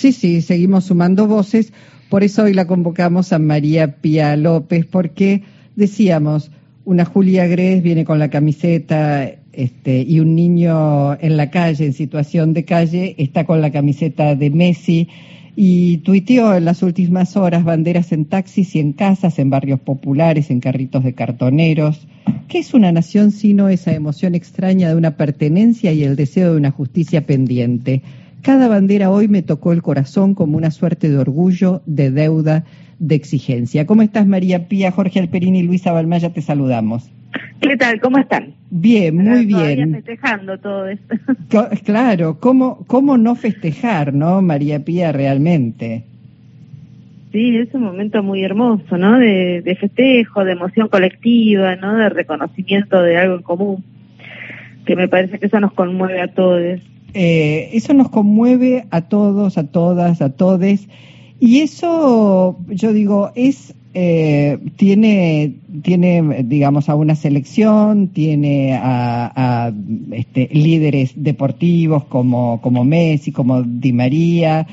Sí, sí, seguimos sumando voces. Por eso hoy la convocamos a María Pía López, porque decíamos, una Julia Gres viene con la camiseta este, y un niño en la calle, en situación de calle, está con la camiseta de Messi y tuiteó en las últimas horas banderas en taxis y en casas, en barrios populares, en carritos de cartoneros. ¿Qué es una nación sino esa emoción extraña de una pertenencia y el deseo de una justicia pendiente? Cada bandera hoy me tocó el corazón como una suerte de orgullo, de deuda, de exigencia. ¿Cómo estás, María Pía, Jorge Alperini y Luisa Balmaya? Te saludamos. ¿Qué tal? ¿Cómo están? Bien, muy bien. festejando todo esto. Claro, ¿cómo, ¿cómo no festejar, no, María Pía, realmente? Sí, es un momento muy hermoso, ¿no? De, de festejo, de emoción colectiva, ¿no? De reconocimiento de algo en común, que me parece que eso nos conmueve a todos. Eh, eso nos conmueve a todos, a todas, a todes. Y eso, yo digo, es eh, tiene, tiene, digamos, a una selección, tiene a, este, líderes deportivos como, como Messi, como Di María,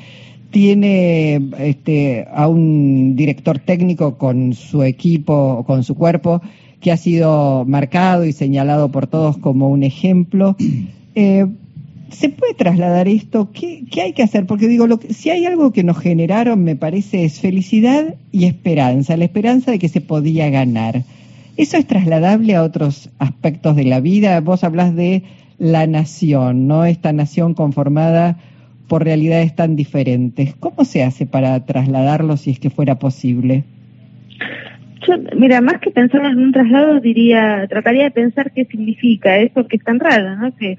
tiene este, a un director técnico con su equipo, con su cuerpo, que ha sido marcado y señalado por todos como un ejemplo. Eh, ¿Se puede trasladar esto? ¿Qué, hay que hacer? Porque digo, lo que, si hay algo que nos generaron, me parece, es felicidad y esperanza, la esperanza de que se podía ganar. ¿Eso es trasladable a otros aspectos de la vida? Vos hablas de la nación, ¿no? Esta nación conformada por realidades tan diferentes. ¿Cómo se hace para trasladarlo si es que fuera posible? Yo, mira, más que pensar en un traslado, diría, trataría de pensar qué significa eso que es tan raro, ¿no? Que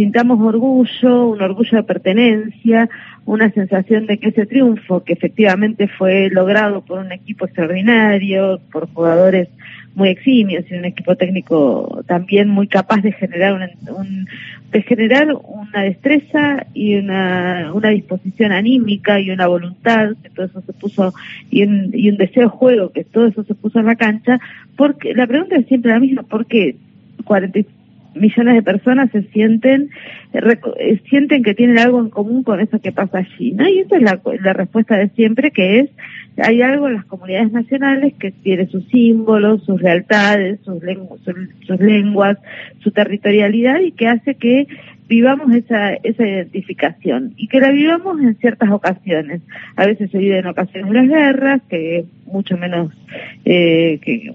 sintamos orgullo, un orgullo de pertenencia, una sensación de que ese triunfo, que efectivamente fue logrado por un equipo extraordinario, por jugadores muy eximios y un equipo técnico también muy capaz de generar un, de generar una destreza y una, una disposición anímica y una voluntad que todo eso se puso y un, y un deseo de juego que todo eso se puso en la cancha porque la pregunta es siempre la misma ¿por qué 40 millones de personas se sienten eh, sienten que tienen algo en común con eso que pasa allí, ¿no? Y esa es la, la respuesta de siempre, que es hay algo en las comunidades nacionales que tiene sus símbolos, sus lealtades, sus, sus lenguas, su territorialidad y que hace que vivamos esa, esa identificación y que la vivamos en ciertas ocasiones. A veces se vive en ocasiones de las guerras, que es mucho menos, eh, que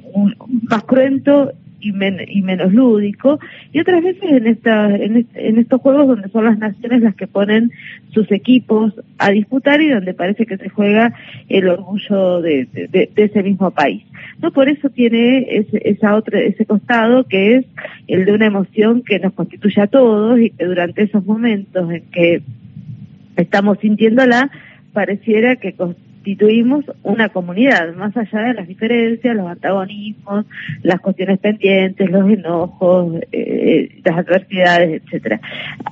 más cruento y, y, menos lúdico, y otras veces en, esta, en, en, estos juegos donde son las naciones las que ponen sus equipos a disputar y donde parece que se juega el orgullo de, de, ese mismo país. No por eso tiene ese, esa otra, ese costado que es el de una emoción que nos constituye a todos y que durante esos momentos en que estamos sintiéndola, pareciera que constituimos una comunidad, más allá de las diferencias, los antagonismos, las cuestiones pendientes, los enojos, eh, las adversidades, etcétera.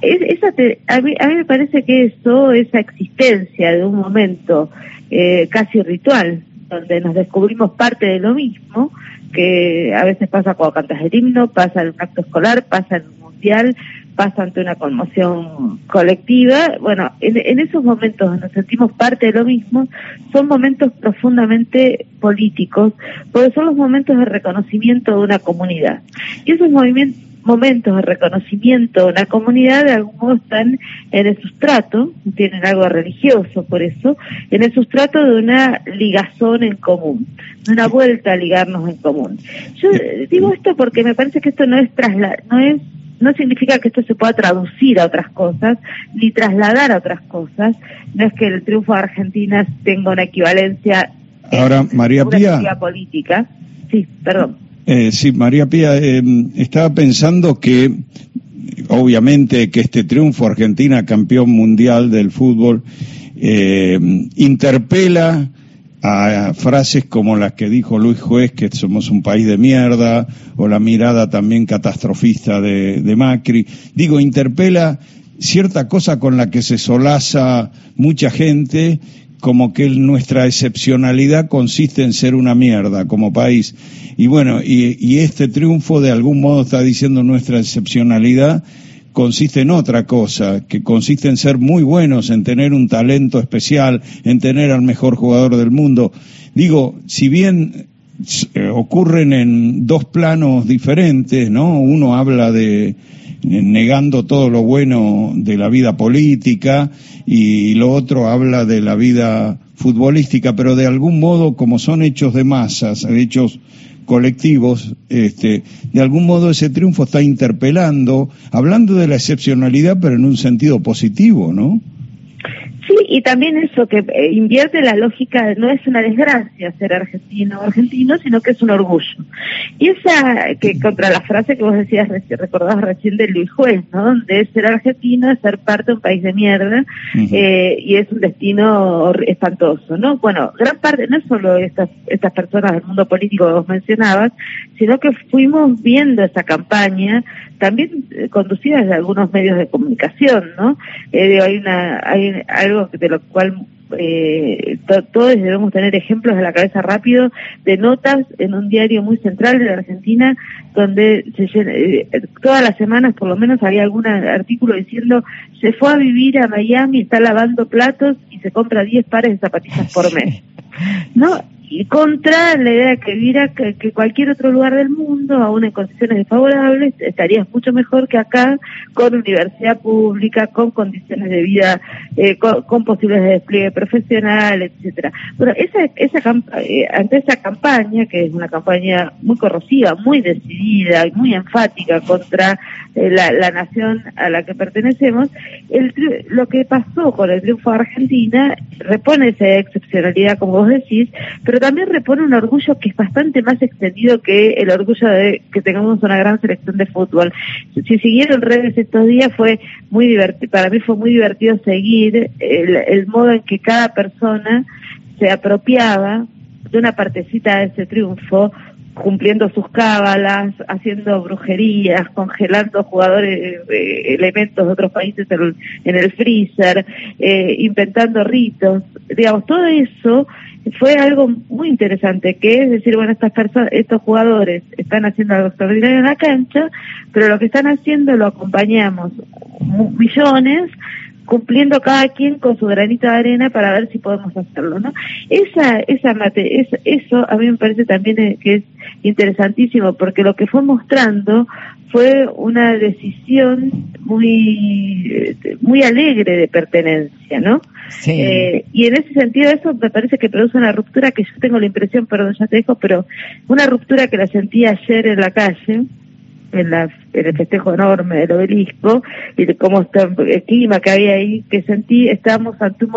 esa a, mí, me parece que eso, esa existencia de un momento eh, casi ritual, donde nos descubrimos parte de lo mismo, que a veces pasa cuando cantas el himno, pasa en un acto escolar, pasa en un mundial, pasa ante una conmoción colectiva. Bueno, en, esos momentos donde nos sentimos parte de lo mismo, son momentos profundamente políticos, porque son los momentos de reconocimiento de una comunidad. Y esos momentos de reconocimiento de una comunidad de algún modo están en el sustrato, tienen algo religioso por eso, en el sustrato de una ligazón en común, de una vuelta a ligarnos en común. Yo digo esto porque me parece que esto no es trasla no es no significa que esto se pueda traducir a otras cosas, ni trasladar a otras cosas. No es que el triunfo de Argentina tenga una equivalencia Ahora, María Pía. política. Sí, perdón. Eh, sí, María Pía, eh, estaba pensando que obviamente que este triunfo Argentina campeón mundial del fútbol eh, interpela a frases como las que dijo Luis Juez, que somos un país de mierda, o la mirada también catastrofista de, de Macri. Digo, interpela cierta cosa con la que se solaza mucha gente, como que nuestra excepcionalidad consiste en ser una mierda como país. Y bueno, y, y este triunfo de algún modo está diciendo nuestra excepcionalidad consiste en otra cosa, que consiste en ser muy buenos, en tener un talento especial, en tener al mejor jugador del mundo. Digo, si bien eh, ocurren en dos planos diferentes, ¿no? Uno habla de negando todo lo bueno de la vida política y lo otro habla de la vida futbolística, pero de algún modo, como son hechos de masas, hechos colectivos, este, de algún modo ese triunfo está interpelando, hablando de la excepcionalidad, pero en un sentido positivo, ¿no? Sí, y también eso que eh, invierte la lógica, no es una desgracia ser argentino o argentino, sino que es un orgullo. Y esa, que contra la frase que vos decías, recordabas recién de Luis Juez, ¿no? Donde ser argentino es ser parte de un país de mierda, eh, y es un destino espantoso, ¿no? Bueno, gran parte, no es solo estas, estas personas del mundo político que vos mencionabas, sino que fuimos viendo esa campaña, también eh, conducida desde algunos medios de comunicación, ¿no? Eh, hay una, hay algo de lo cual eh, todos debemos tener ejemplos de la cabeza rápido de notas en un diario muy central de la Argentina donde se, eh, todas las semanas por lo menos había algún artículo diciendo se fue a vivir a Miami, está lavando platos y se compra 10 pares de zapatillas por mes. ¿No? Y contra la idea de que viviera que, cualquier otro lugar del mundo, aún en condiciones desfavorables, estarías mucho mejor que acá, con universidad pública, con condiciones de vida, eh, con, posibilidades de despliegue profesional, etcétera. Bueno, esa, esa eh, ante esa campaña, que es una campaña muy corrosiva, muy decidida y muy enfática contra eh, la, la, nación a la que pertenecemos, el, lo que pasó con el triunfo de Argentina repone esa excepcionalidad, como vos decís, pero también repone un orgullo que es bastante más extendido que el orgullo de que tengamos una gran selección de fútbol. Si siguieron redes estos días fue muy divertido, para mí fue muy divertido seguir el, el modo en que cada persona se apropiaba de una partecita de ese triunfo, cumpliendo sus cábalas, haciendo brujerías, congelando jugadores, eh, elementos de otros países en el, freezer, eh, inventando ritos, digamos, todo eso fue algo muy interesante, que es decir, bueno, estas personas, estos jugadores están haciendo algo extraordinario en la cancha, pero lo que están haciendo lo acompañamos millones cumpliendo cada quien con su granito de arena para ver si podemos hacerlo, ¿no? Esa, esa mate, eso a mí me parece también que es interesantísimo porque lo que fue mostrando fue una decisión muy, eh, muy alegre de pertenencia, ¿no? Sí. Eh, y en ese sentido eso me parece que produce una ruptura que yo tengo la impresión, perdón, ya te dejo, pero una ruptura que la sentí ayer en la calle, en, la, en el festejo enorme del obelisco y de cómo está el clima que había ahí, que sentí, estábamos ante un